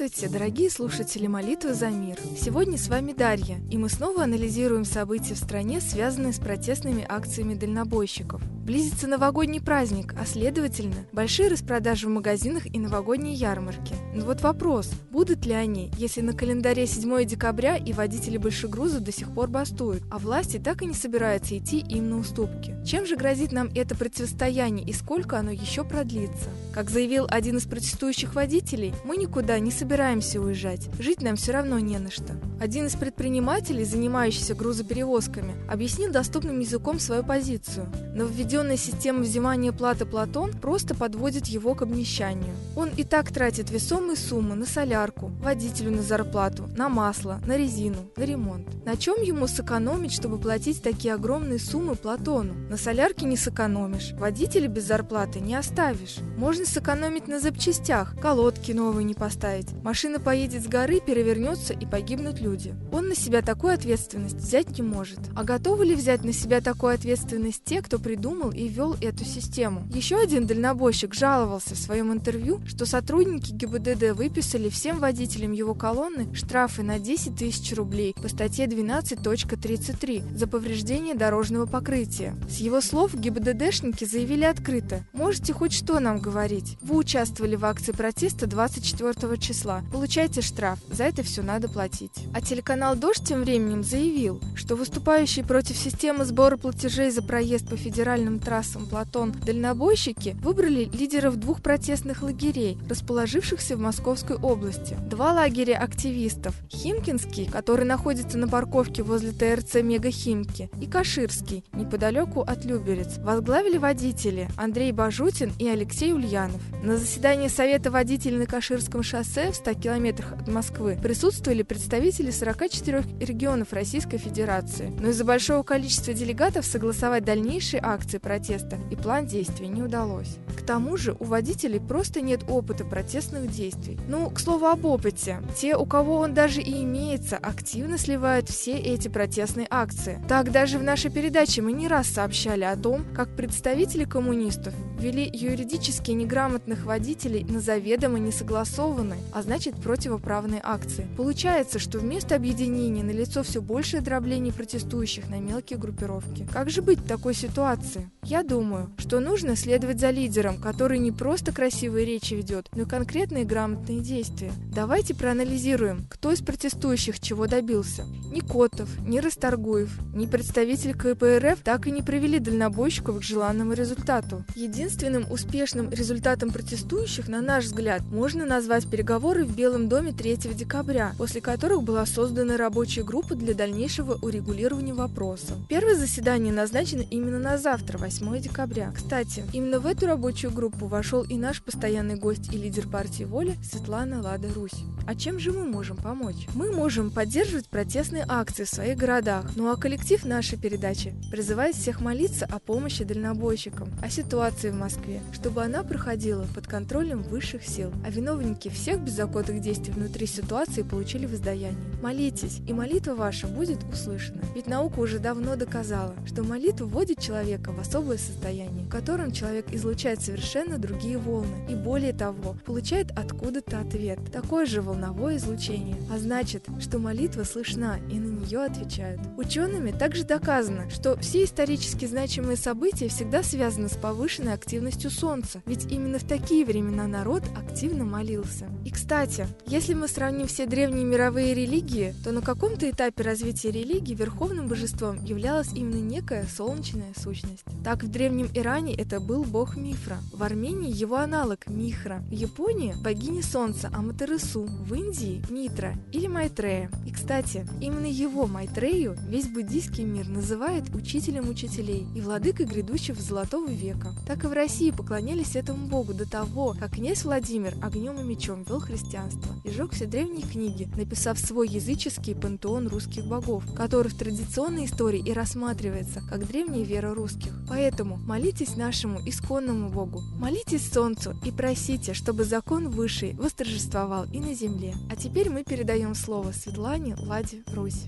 Здравствуйте, дорогие слушатели молитвы за мир. Сегодня с вами Дарья, и мы снова анализируем события в стране, связанные с протестными акциями дальнобойщиков. Близится новогодний праздник, а следовательно, большие распродажи в магазинах и новогодние ярмарки. Но вот вопрос, будут ли они, если на календаре 7 декабря и водители большегрузов до сих пор бастуют, а власти так и не собираются идти им на уступки? Чем же грозит нам это противостояние и сколько оно еще продлится? Как заявил один из протестующих водителей, мы никуда не собираемся уезжать, жить нам все равно не на что. Один из предпринимателей, занимающийся грузоперевозками, объяснил доступным языком свою позицию. Нововведенная система взимания платы Платон просто подводит его к обнищанию. Он и так тратит весомые суммы на солярку, водителю на зарплату, на масло, на резину, на ремонт. На чем ему сэкономить, чтобы платить такие огромные суммы Платону? На солярке не сэкономишь, водителя без зарплаты не оставишь. Можно сэкономить на запчастях, колодки новые не поставить. Машина поедет с горы, перевернется и погибнут люди. Он на себя такую ответственность взять не может. А готовы ли взять на себя такую ответственность те, кто придумал и ввел эту систему? Еще один дальнобойщик жаловался в своем интервью, что сотрудники ГИБДД выписали всем водителям его колонны штрафы на 10 тысяч рублей по статье 12.33 за повреждение дорожного покрытия. С его слов ГИБДДшники заявили открыто «Можете хоть что нам говорить? Вы участвовали в акции протеста 24 числа. Получайте штраф. За это все надо платить». А телеканал «Дождь» тем временем заявил, что выступающие против системы сбора платежей за проезд по федеральным трассам Платон дальнобойщики выбрали лидеров двух протестных лагерей, расположившихся в Московской области. Два лагеря активистов – Химкинский, который находится на парковке возле ТРЦ «Мегахимки», и Каширский, неподалеку от Люберец, возглавили водители Андрей Бажутин и Алексей Ульянов. На заседании Совета водителей на Каширском шоссе в 100 километрах от Москвы присутствовали представители представители 44 регионов Российской Федерации. Но из-за большого количества делегатов согласовать дальнейшие акции протеста и план действий не удалось. К тому же у водителей просто нет опыта протестных действий. Ну, к слову об опыте. Те, у кого он даже и имеется, активно сливают все эти протестные акции. Так даже в нашей передаче мы не раз сообщали о том, как представители коммунистов ввели юридически неграмотных водителей на заведомо несогласованные, а значит противоправные акции. Получается, что вместо объединения на лицо все большее дробление протестующих на мелкие группировки. Как же быть в такой ситуации? Я думаю, что нужно следовать за лидером, который не просто красивые речи ведет, но и конкретные грамотные действия. Давайте проанализируем, кто из протестующих чего добился. Ни Котов, ни Расторгуев, ни представитель КПРФ так и не привели дальнобойщиков к желанному результату. Единственное Единственным успешным результатом протестующих, на наш взгляд, можно назвать переговоры в Белом доме 3 декабря, после которых была создана рабочая группа для дальнейшего урегулирования вопроса. Первое заседание назначено именно на завтра, 8 декабря. Кстати, именно в эту рабочую группу вошел и наш постоянный гость и лидер партии «Воля» Светлана Лада Русь. А чем же мы можем помочь? Мы можем поддерживать протестные акции в своих городах, ну а коллектив нашей передачи призывает всех молиться о помощи дальнобойщикам, о ситуации в Москве, чтобы она проходила под контролем высших сил, а виновники всех беззаконных действий внутри ситуации получили воздаяние. Молитесь, и молитва ваша будет услышана. Ведь наука уже давно доказала, что молитва вводит человека в особое состояние, в котором человек излучает совершенно другие волны, и более того, получает откуда-то ответ, такое же волновое излучение. А значит, что молитва слышна, и на нее отвечают. Учеными также доказано, что все исторически значимые события всегда связаны с повышенной активностью Солнца, ведь именно в такие времена народ активно молился. И кстати, если мы сравним все древние мировые религии, то на каком-то этапе развития религии верховным божеством являлась именно некая солнечная сущность. Так в древнем Иране это был бог Мифра, в Армении его аналог Михра, в Японии богиня солнца Аматерасу, в Индии Митра или Майтрея. И кстати, именно его Майтрею весь буддийский мир называет учителем учителей и владыкой грядущего золотого века. Так и в России поклонялись этому богу до того, как князь Владимир огнем и мечом вел христианство и жег все древние книги, написав свой языческий пантеон русских богов, который в традиционной истории и рассматривается как древняя вера русских. Поэтому молитесь нашему исконному богу, молитесь солнцу и просите, чтобы закон высший восторжествовал и на земле. А теперь мы передаем слово Светлане Ладе Русь.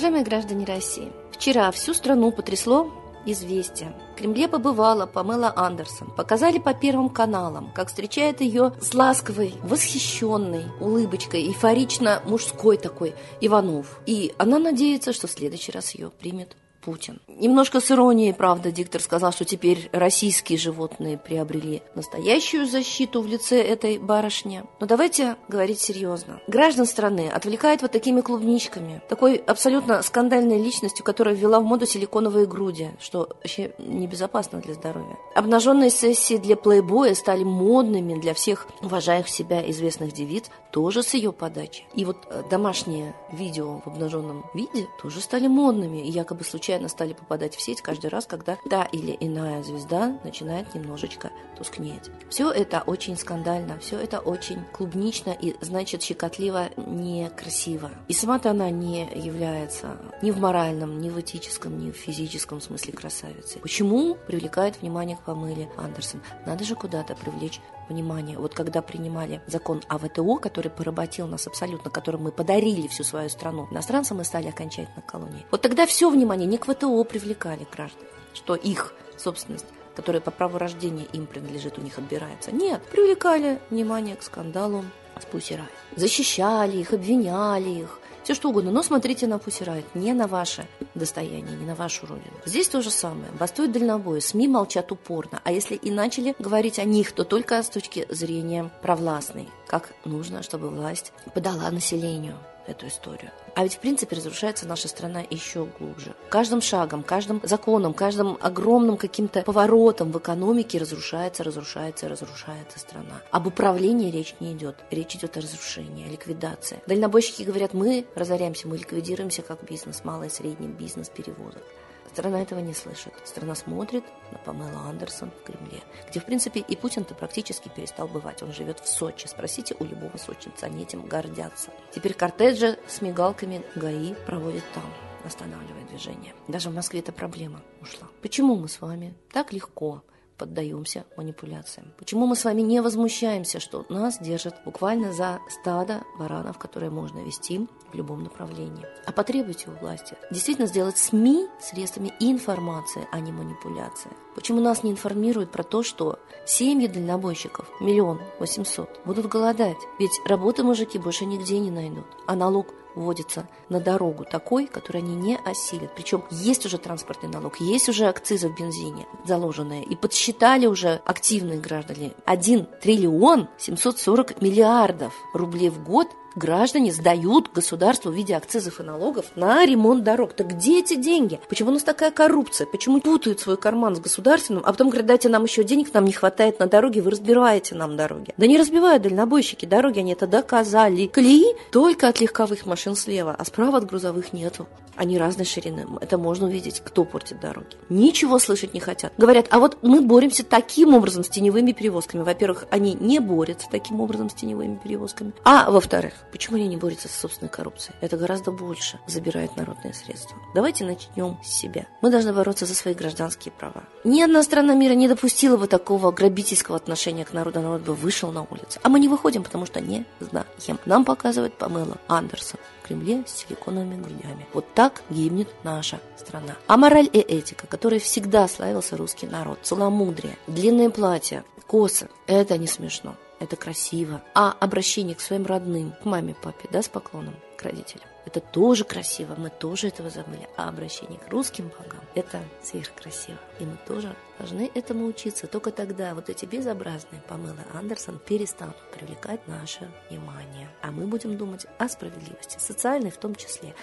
Уважаемые граждане России, вчера всю страну потрясло известие. В Кремле побывала Памела Андерсон. Показали по первым каналам, как встречает ее с ласковой, восхищенной улыбочкой, эйфорично мужской такой Иванов. И она надеется, что в следующий раз ее примет Путин. Немножко с иронией, правда, диктор сказал, что теперь российские животные приобрели настоящую защиту в лице этой барышни. Но давайте говорить серьезно. Граждан страны отвлекает вот такими клубничками, такой абсолютно скандальной личностью, которая ввела в моду силиконовые груди, что вообще небезопасно для здоровья. Обнаженные сессии для плейбоя стали модными для всех уважающих себя известных девиц, тоже с ее подачи. И вот э, домашние видео в обнаженном виде тоже стали модными и якобы случайно стали попадать в сеть каждый раз, когда та или иная звезда начинает немножечко тускнеть. Все это очень скандально, все это очень клубнично и, значит, щекотливо некрасиво. И сама-то она не является ни в моральном, ни в этическом, ни в физическом смысле красавицей. Почему привлекает внимание к Памеле Андерсон? Надо же куда-то привлечь внимание. Вот когда принимали закон о ВТО, который поработил нас абсолютно, которым мы подарили всю свою страну, иностранцам мы стали окончательно колонией. Вот тогда все внимание не к ВТО привлекали граждан, что их собственность которая по праву рождения им принадлежит, у них отбирается. Нет, привлекали внимание к скандалу с Пусирай. Защищали их, обвиняли их, все что угодно, но смотрите на Пусирайт, не на ваше достояние, не на вашу родину. Здесь то же самое. Бастуют дальнобои, СМИ молчат упорно, а если и начали говорить о них, то только с точки зрения провластной, как нужно, чтобы власть подала населению эту историю. А ведь, в принципе, разрушается наша страна еще глубже. Каждым шагом, каждым законом, каждым огромным каким-то поворотом в экономике разрушается, разрушается, разрушается страна. Об управлении речь не идет. Речь идет о разрушении, о ликвидации. Дальнобойщики говорят, мы разоряемся, мы ликвидируемся как бизнес, малый и средний бизнес перевозок. Страна этого не слышит. Страна смотрит на Памелу Андерсон в Кремле, где, в принципе, и Путин-то практически перестал бывать. Он живет в Сочи. Спросите у любого сочинца, они этим гордятся. Теперь кортеджи с мигалками ГАИ проводят там останавливая движение. Даже в Москве эта проблема ушла. Почему мы с вами так легко поддаемся манипуляциям? Почему мы с вами не возмущаемся, что нас держат буквально за стадо баранов, которые можно вести в любом направлении? А потребуйте у власти действительно сделать СМИ средствами информации, а не манипуляции. Почему нас не информируют про то, что семьи дальнобойщиков, миллион восемьсот, будут голодать? Ведь работы мужики больше нигде не найдут, а налог вводится на дорогу такой, который они не осилят. Причем есть уже транспортный налог, есть уже акцизы в бензине заложенные. И подсчитали уже активные граждане 1 триллион 740 миллиардов рублей в год граждане сдают государству в виде акцизов и налогов на ремонт дорог. Так где эти деньги? Почему у нас такая коррупция? Почему путают свой карман с государственным, а потом говорят, дайте нам еще денег, нам не хватает на дороге, вы разбиваете нам дороги. Да не разбивают дальнобойщики дороги, они это доказали. Колеи только от легковых машин слева, а справа от грузовых нету. Они разной ширины. Это можно увидеть, кто портит дороги. Ничего слышать не хотят. Говорят, а вот мы боремся таким образом с теневыми перевозками. Во-первых, они не борются таким образом с теневыми перевозками. А во-вторых, Почему они не борются с собственной коррупцией? Это гораздо больше забирает народные средства. Давайте начнем с себя. Мы должны бороться за свои гражданские права. Ни одна страна мира не допустила бы такого грабительского отношения к народу, народ бы вышел на улицу. А мы не выходим, потому что не знаем. Нам показывает Памела Андерсон Кремле с силиконовыми грудями. Вот так гибнет наша страна. А мораль и этика, которой всегда славился русский народ, целомудрие, длинные платья, косы, это не смешно это красиво. А обращение к своим родным, к маме, папе, да, с поклоном, к родителям, это тоже красиво, мы тоже этого забыли. А обращение к русским богам – это сверхкрасиво. И мы тоже должны этому учиться. Только тогда вот эти безобразные Памела Андерсон перестанут привлекать наше внимание. А мы будем думать о справедливости, социальной в том числе.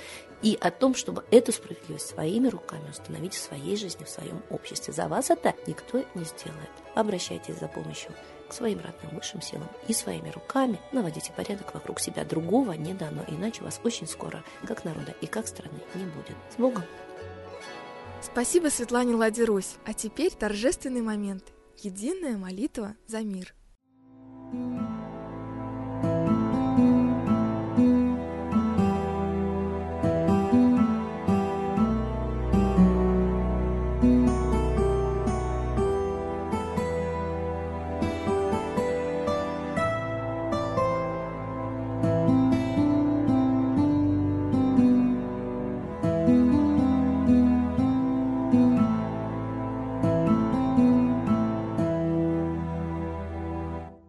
И о том, чтобы эту справедливость своими руками установить в своей жизни, в своем обществе. За вас это никто не сделает. Обращайтесь за помощью к своим родным высшим силам и своими руками наводите порядок вокруг себя. Другого не дано, иначе вас очень скоро, как народа и как страны, не будет. С Богом! Спасибо Светлане Ладе Русь. А теперь торжественный момент. Единая молитва за мир. thank you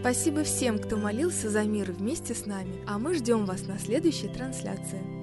Спасибо всем, кто молился за мир вместе с нами, а мы ждем вас на следующей трансляции.